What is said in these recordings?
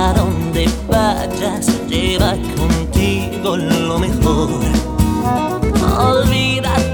A donde vayas, lleva contigo lo mejor. Olvídate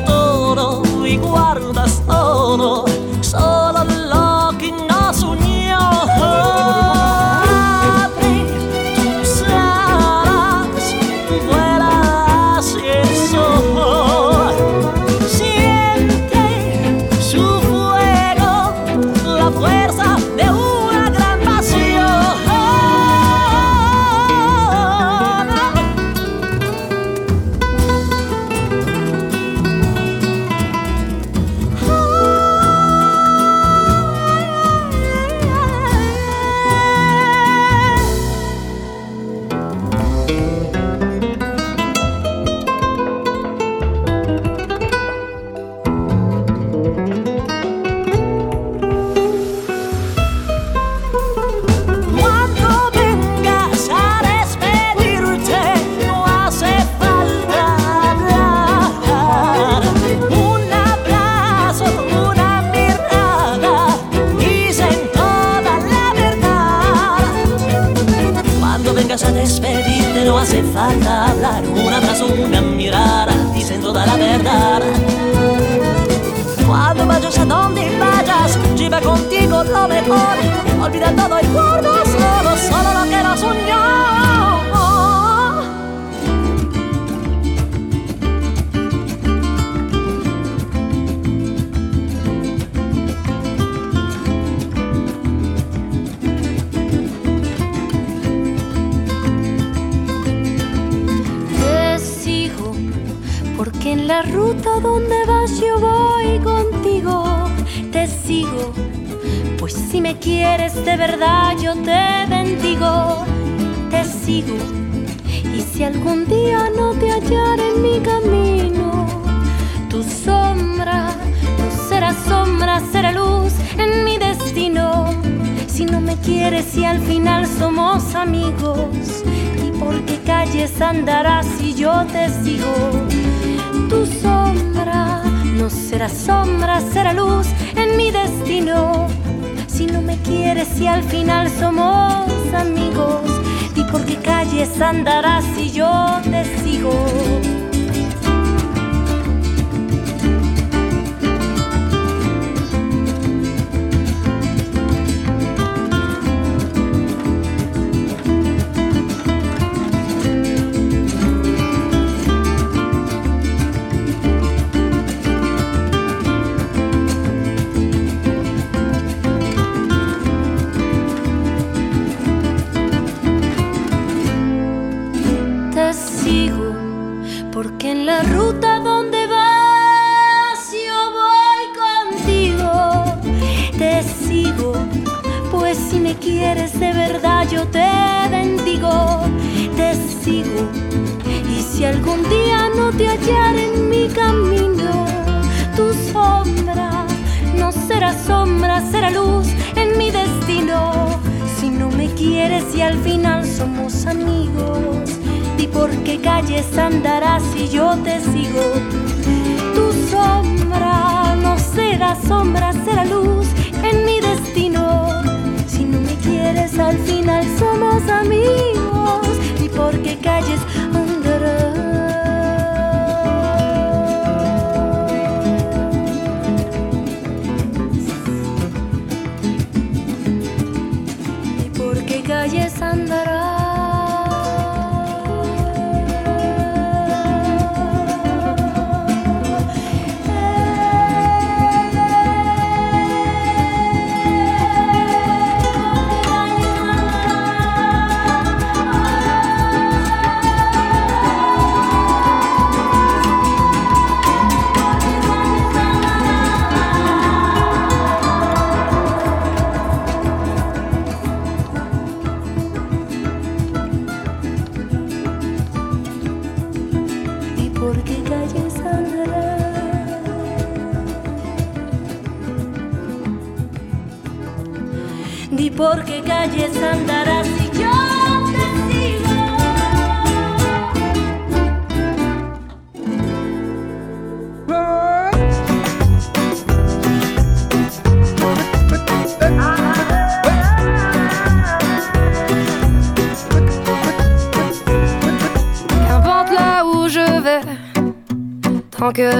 yo te bendigo, te sigo. Y si algún día no te hallaré en mi camino, tu sombra no será sombra, será luz en mi destino. Si no me quieres y al final somos amigos, ¿y por qué calles andarás si yo te sigo? Tu sombra no será sombra, será luz en mi destino. Si no me quieres y si al final somos amigos, di por qué calles andarás si yo te sigo. Camino, tu sombra no será sombra, será luz en mi destino. Si no me quieres y al final somos amigos, di por qué calles andarás si yo te sigo. Tu sombra no será sombra, será luz en mi destino. Si no me quieres al final somos amigos, gaye sandara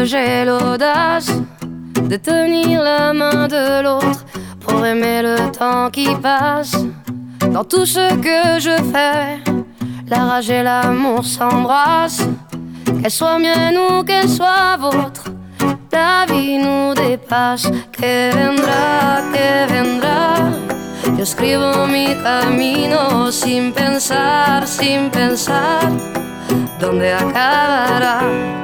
j'ai l'audace de tenir la main de l'autre pour aimer le temps qui passe. Dans tout ce que je fais, la rage et l'amour s'embrassent. Qu'elle soit mienne ou qu'elle soit vôtre, la vie nous dépasse. Que vendrá, que vendrá. Yo escribo mi camino sin pensar, sin pensar dónde acabará?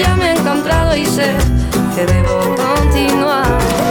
ya me he encontrado y sé que debo continuar.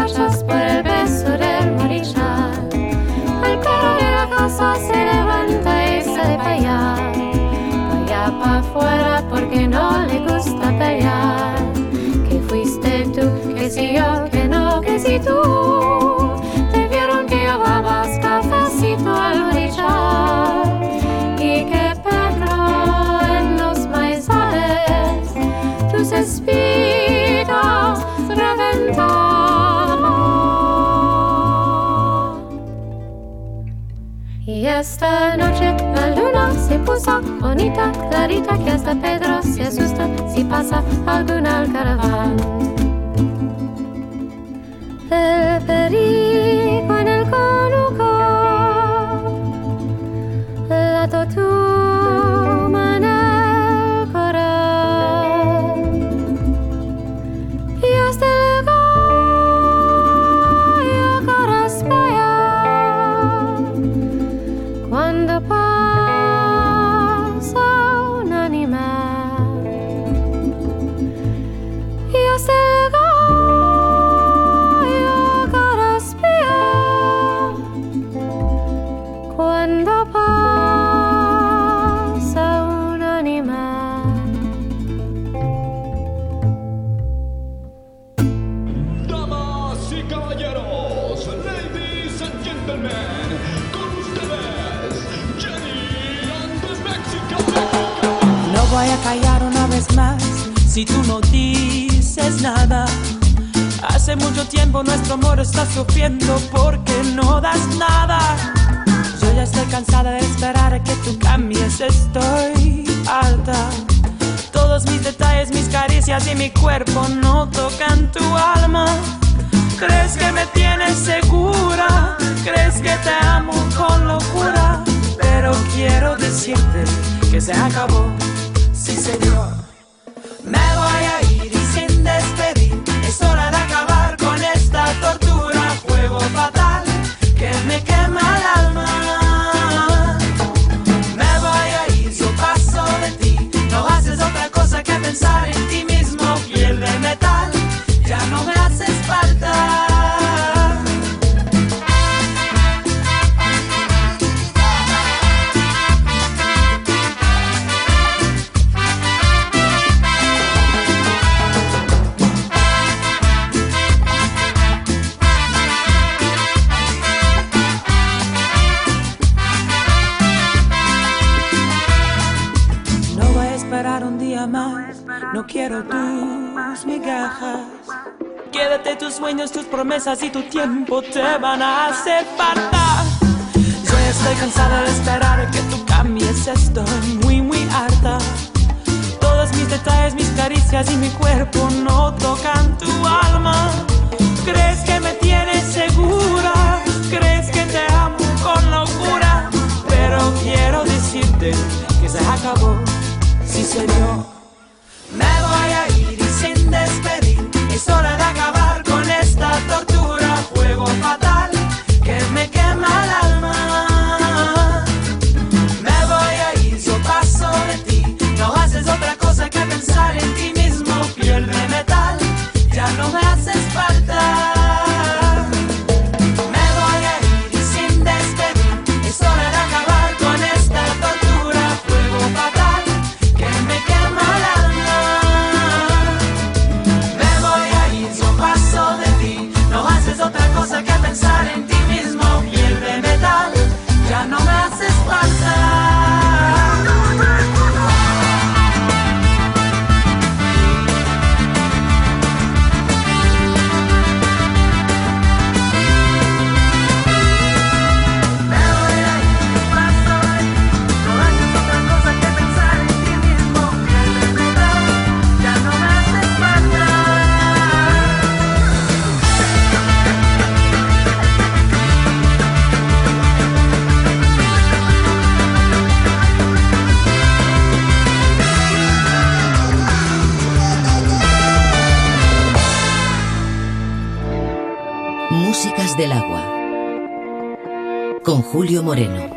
por el beso de la orilla. Al coro de la casa se levanta y sale para allá, para allá, para afuera, porque no le gusta pelear. Que fuiste tú, que si yo, que no, que si tú. Esta noche la luna se puso bonita, clarita, que hasta Pedro se asusta si pasa alguna caravana. El Hace mucho tiempo nuestro amor está sufriendo porque no das nada. Yo ya estoy cansada de esperar a que tú cambies, estoy alta. Todos mis detalles, mis caricias y mi cuerpo no tocan tu alma. ¿Crees que me tienes segura? ¿Crees que te amo con locura? Pero quiero decirte que se acabó, sí señor. Me voy a ir y sin despedir. Es hora de me quema el alma. Me voy a ir, yo paso de ti. No haces otra cosa que pensar en ti Quédate tus sueños, tus promesas y tu tiempo te van a hacer falta. Yo estoy cansada de esperar que tú cambies, estoy muy, muy harta. Todos mis detalles, mis caricias y mi cuerpo no tocan tu alma. ¿Crees que me tienes segura? ¿Crees que te amo con locura? Pero quiero decirte que se acabó, sí señor. Me voy a ir. Es hora de acabar con esta tortura, juego fatal que me quema el alma. Me voy a ir, paso de ti, no haces otra cosa que pensar en ti mismo, pierde Moreno.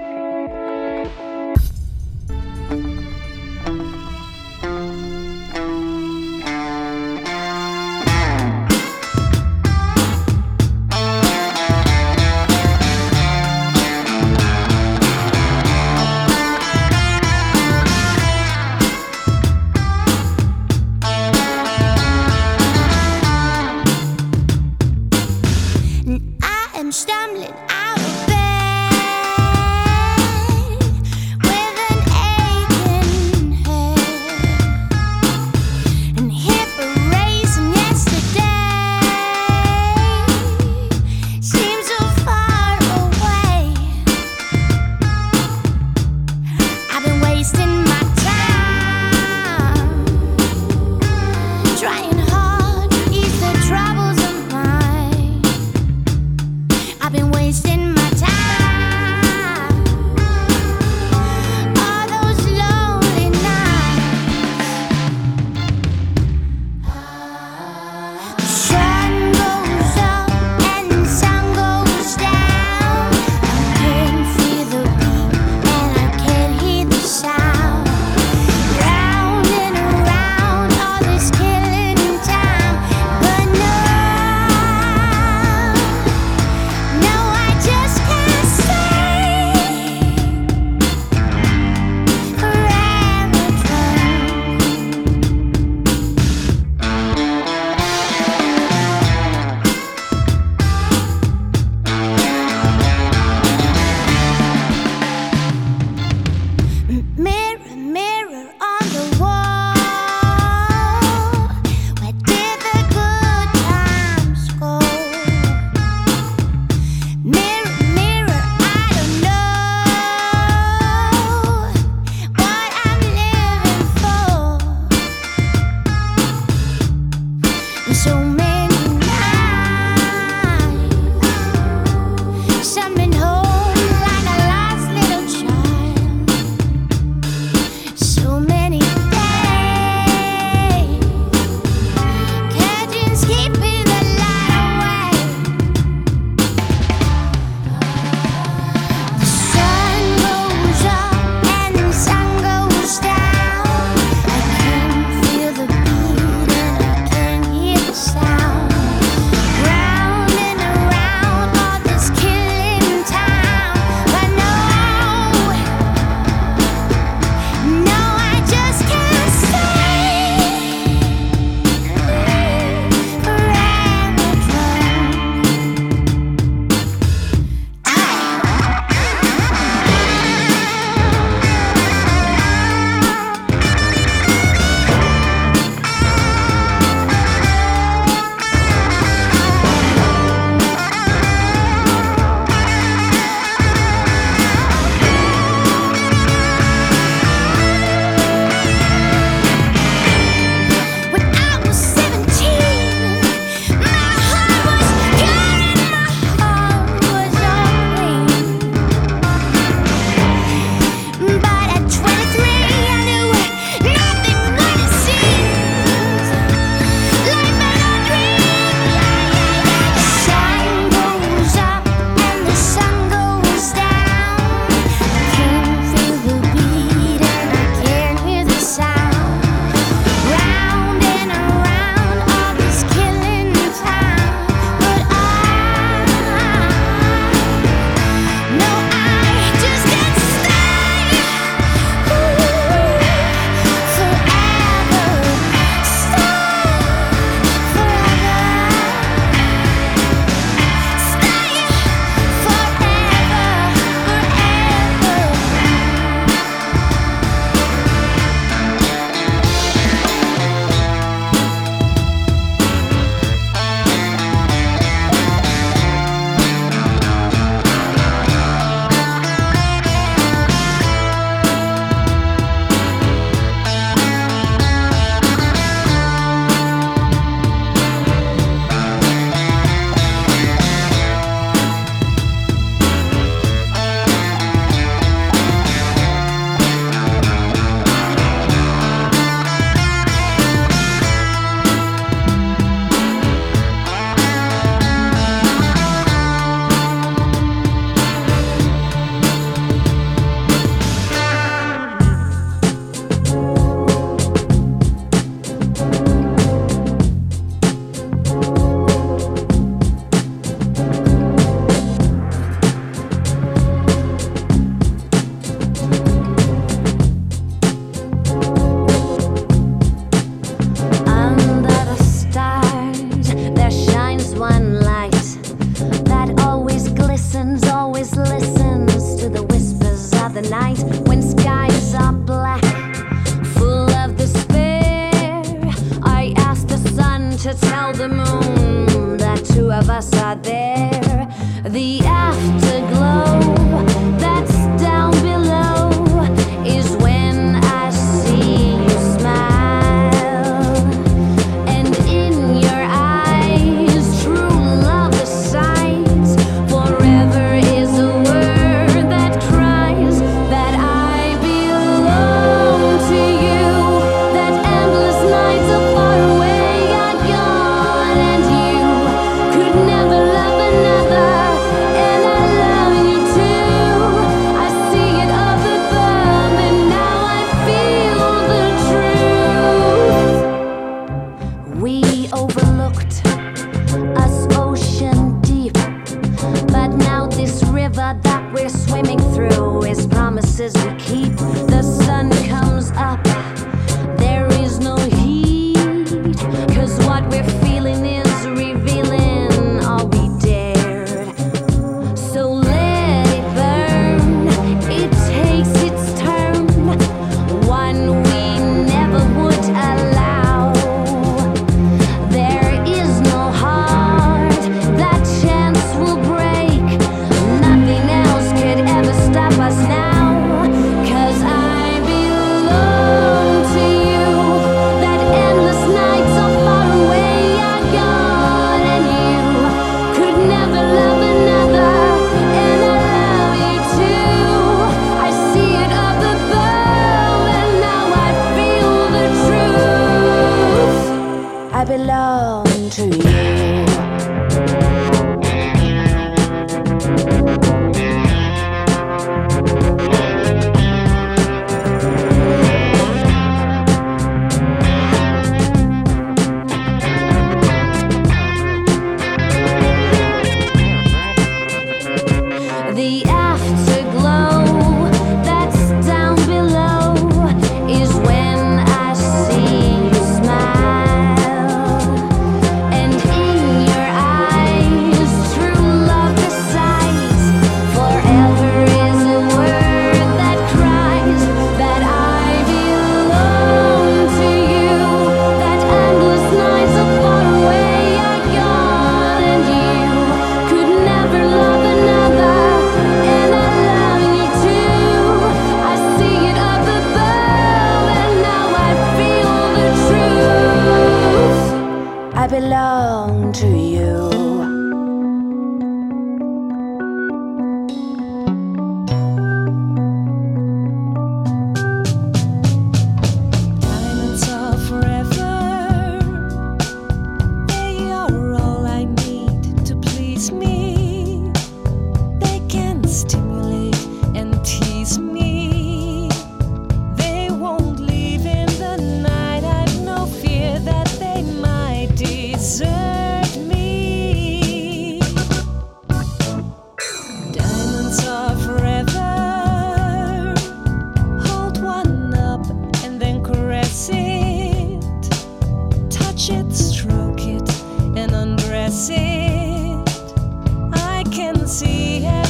see it.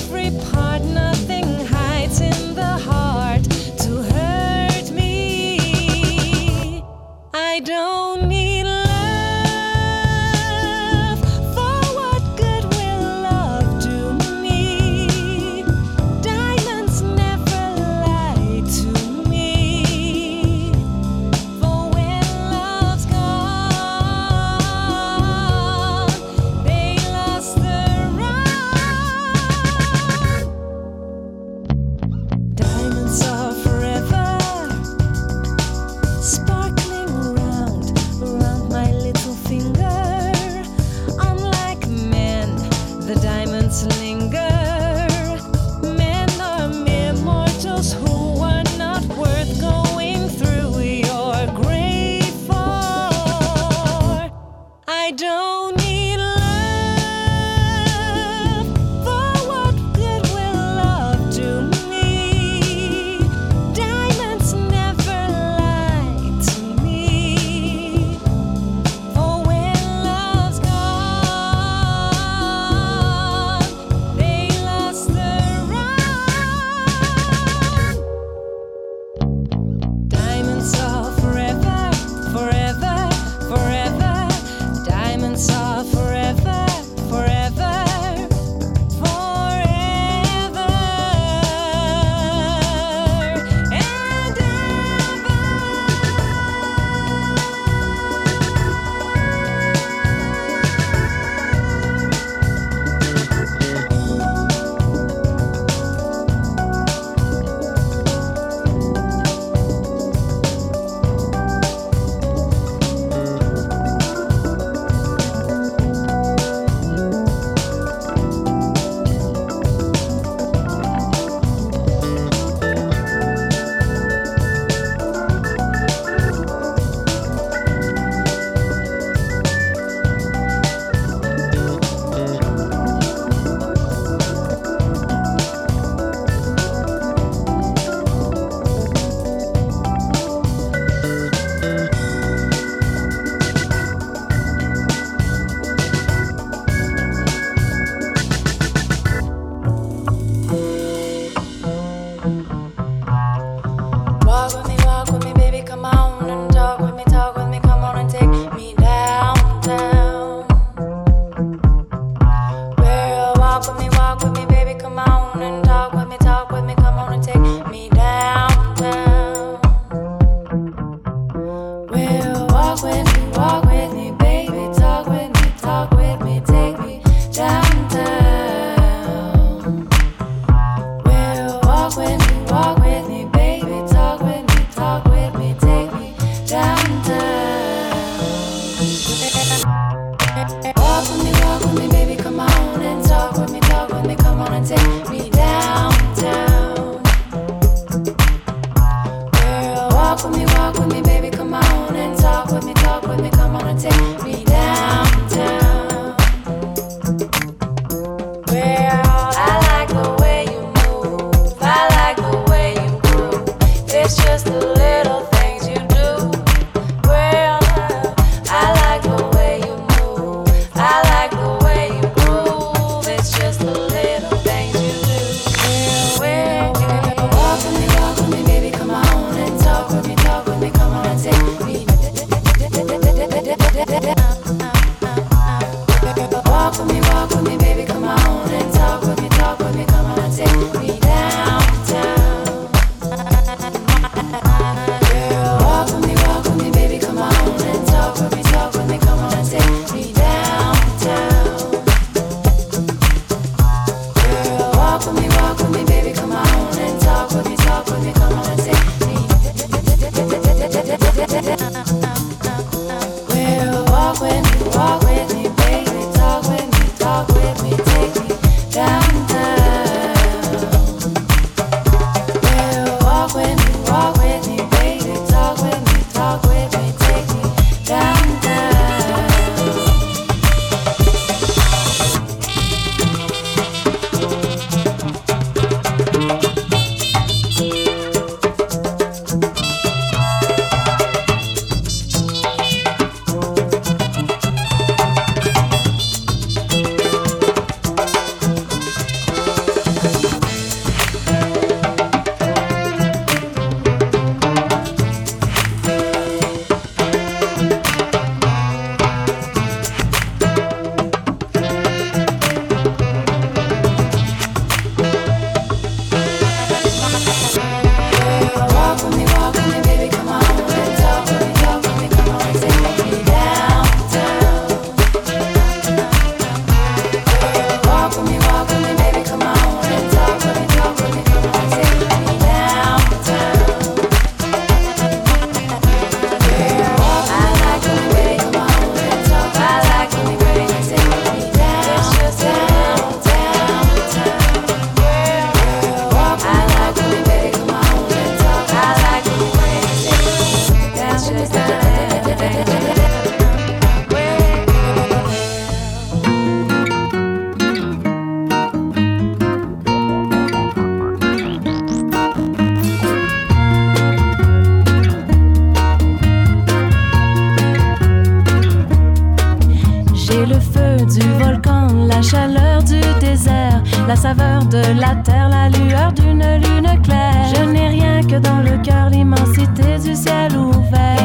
la saveur de la terre, la lueur d'une lune claire. Je n'ai rien que dans le cœur, l'immensité du ciel ouvert.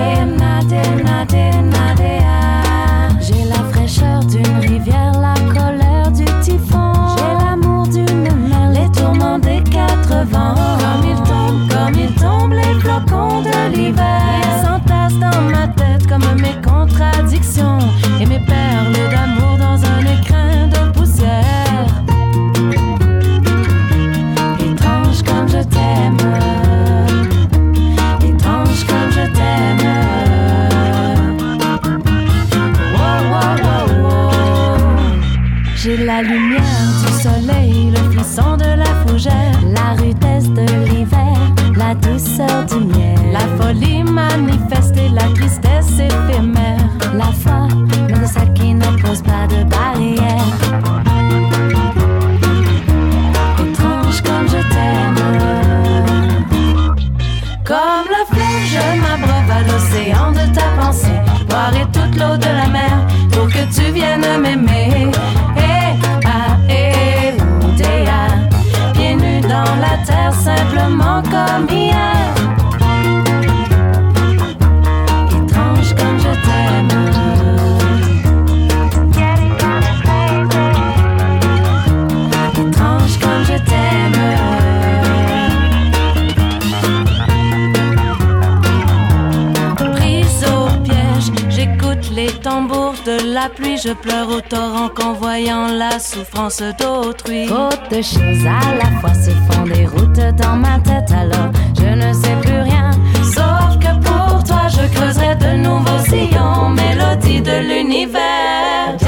J'ai la fraîcheur d'une rivière, la colère du typhon. J'ai l'amour d'une mer, les tourments des quatre vents. Comme ils tombent, comme ils tombent, les flocons de l'hiver. Ils s'entassent dans ma tête comme mes contradictions. de la mer pour que tu viennes m'aimer. Eh, ah, eh, eh oh, pieds nus dans la terre, simplement comme pluie, je pleure au torrent qu'en voyant la souffrance d'autrui. Trop choses à la fois se font des routes dans ma tête, alors je ne sais plus rien. Sauf que pour toi, je creuserai de nouveaux sillons, mélodie de l'univers.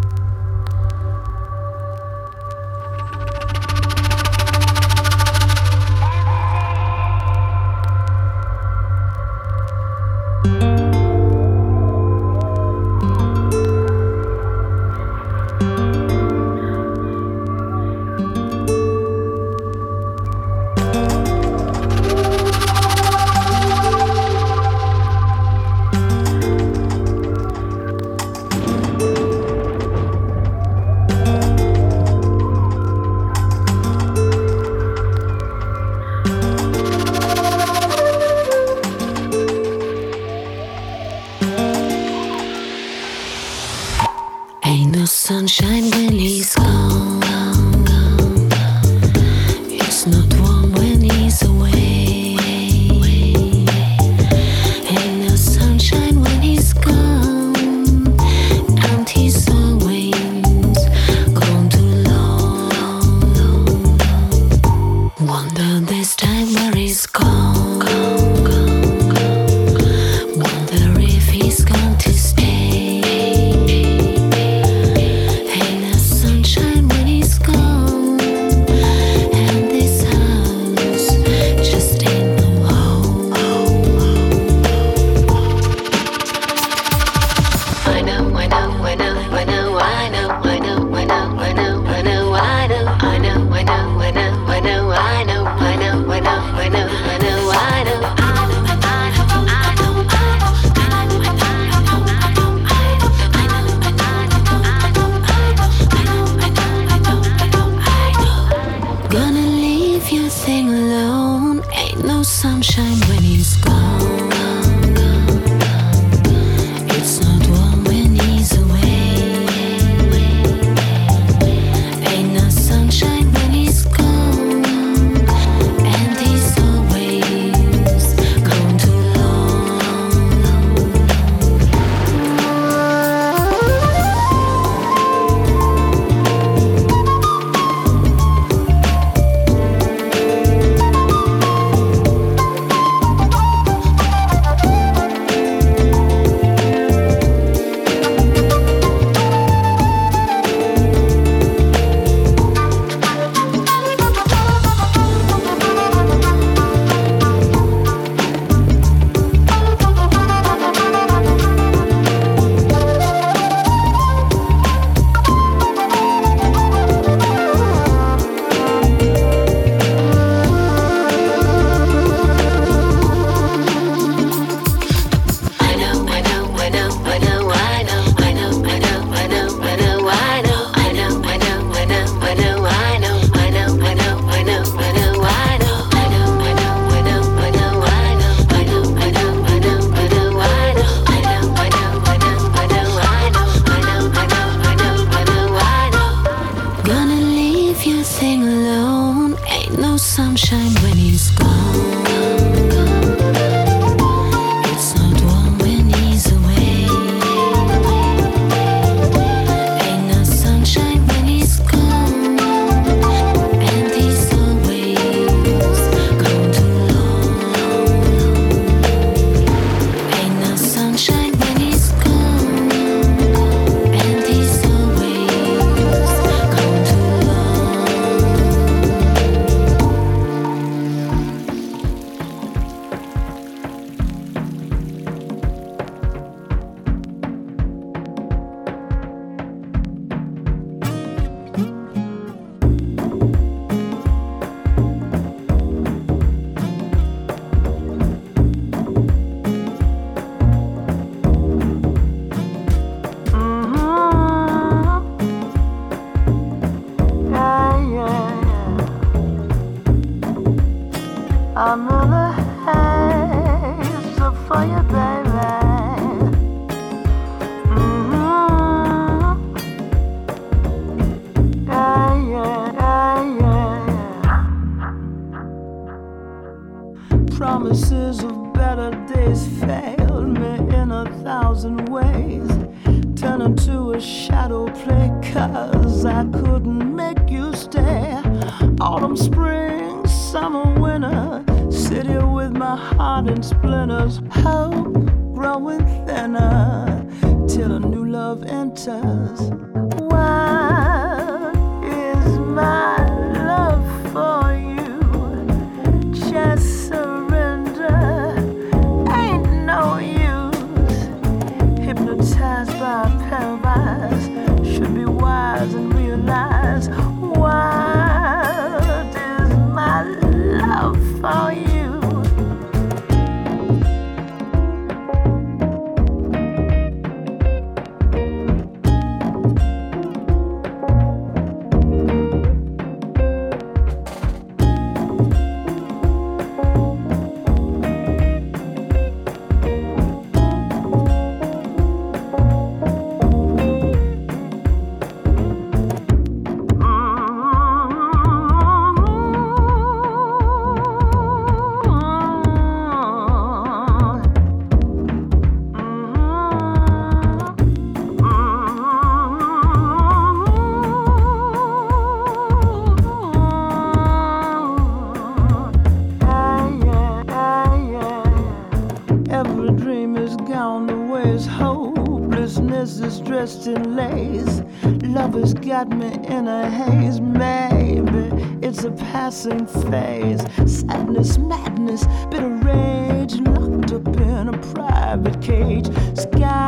dressed in lace. Love has got me in a haze. Maybe it's a passing phase. Sadness, madness, bitter rage, locked up in a private cage. Sky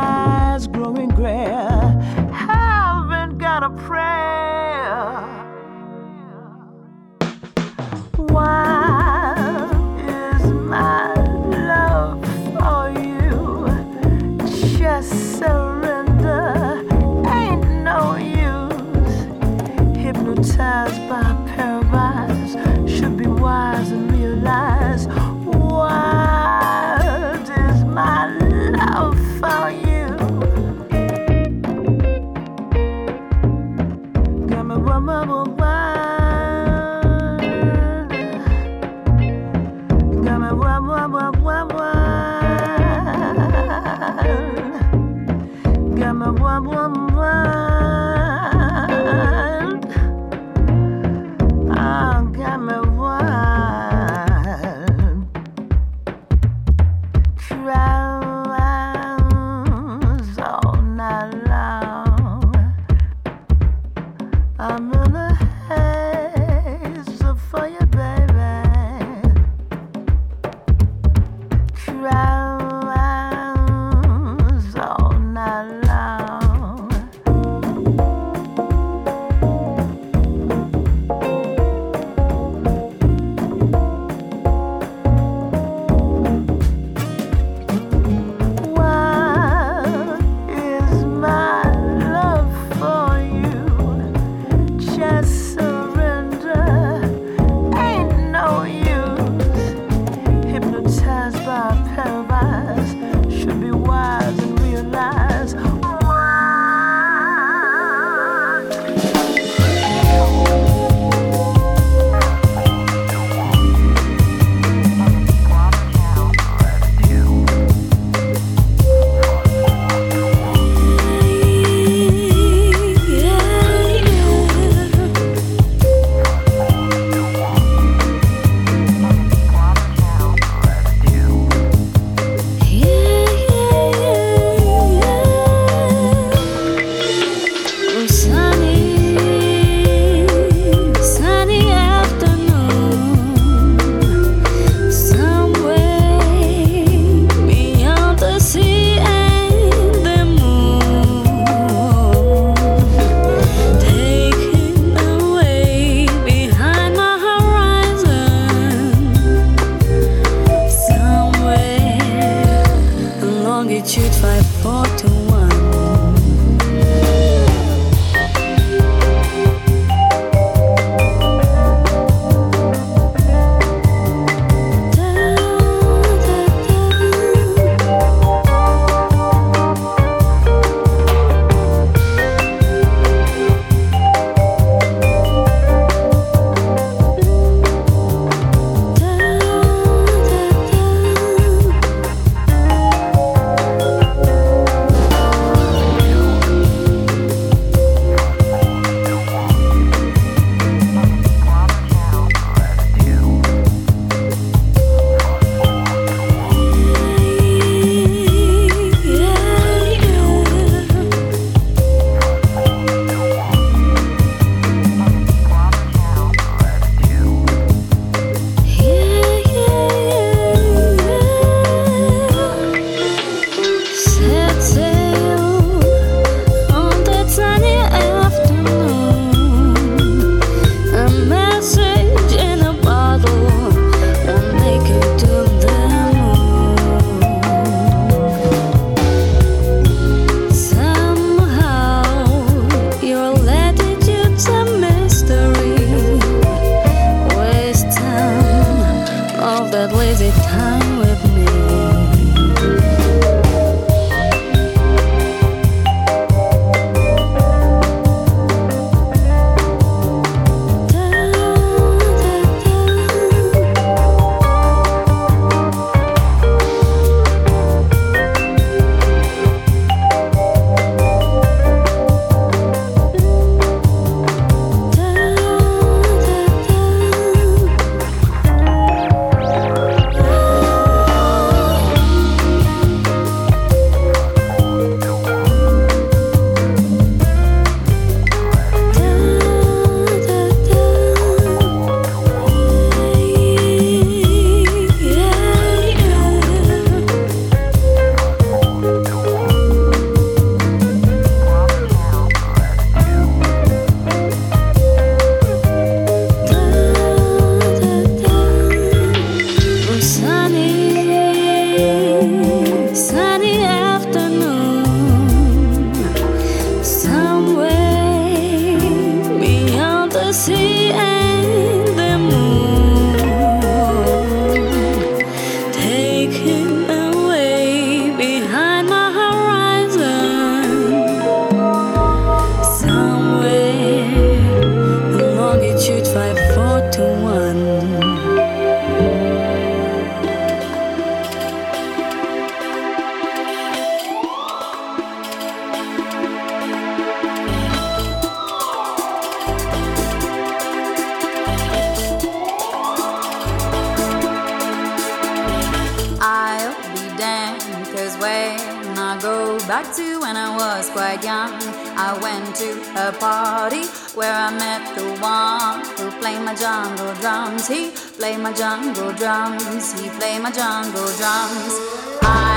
back to when I was quite young. I went to a party where I met the one who played my jungle drums. He played my jungle drums. He played my jungle drums. I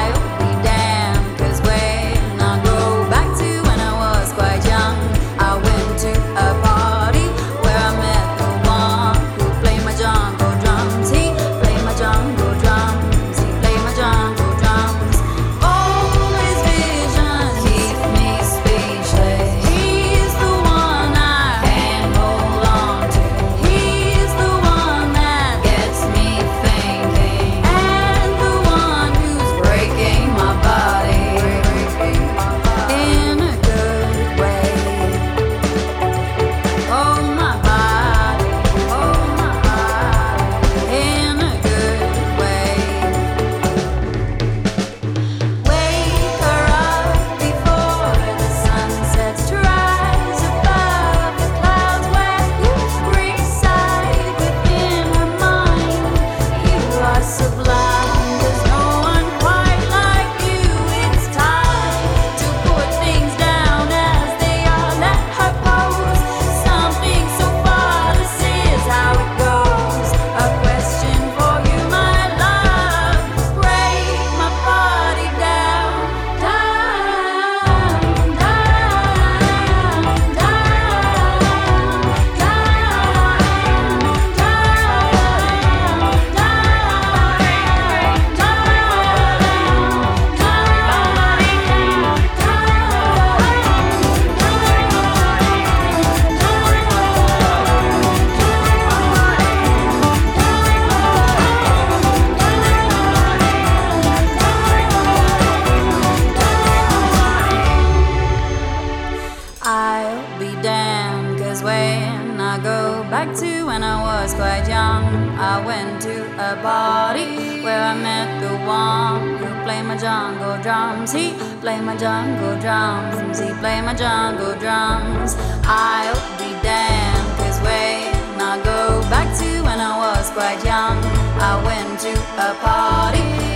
jungle drums. He play my jungle drums. He play my jungle drums. I'll be damned, cause when I go back to when I was quite young, I went to a party.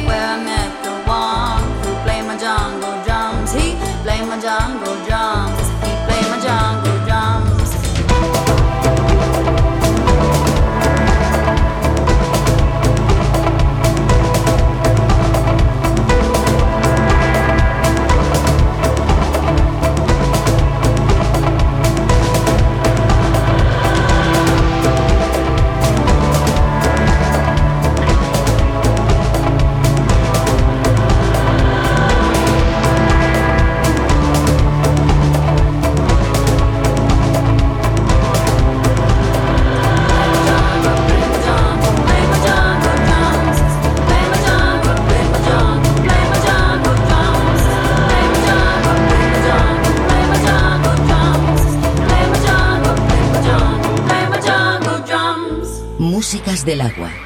músicas del agua.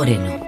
Moreno.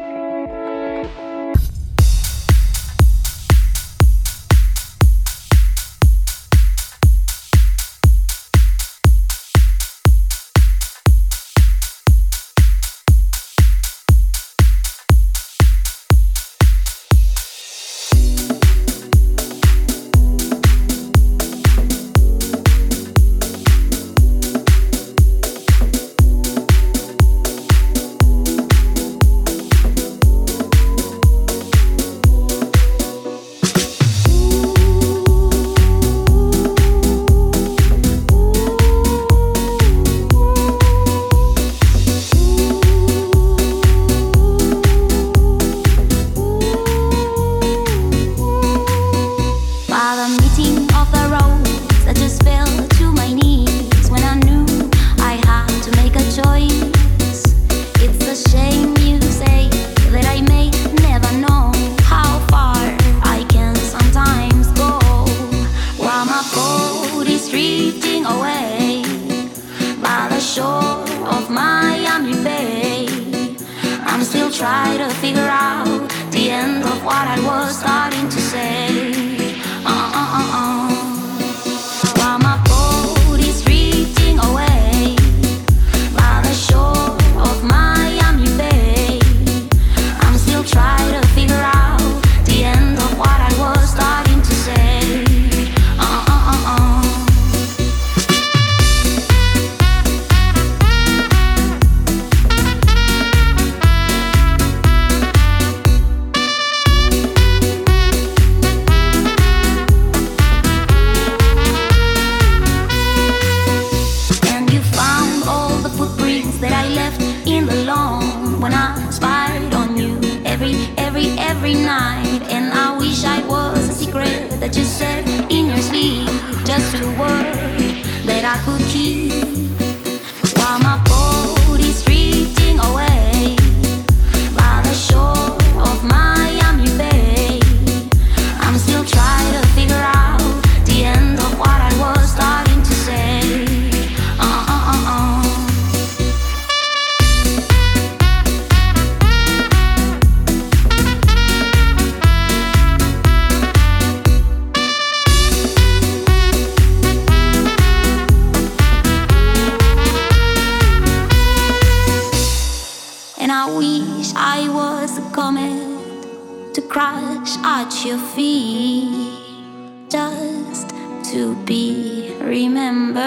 to be remembered.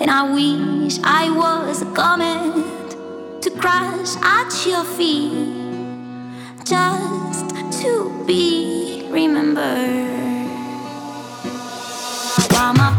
And I wish I was a comet to crash at your feet just to be remembered. While my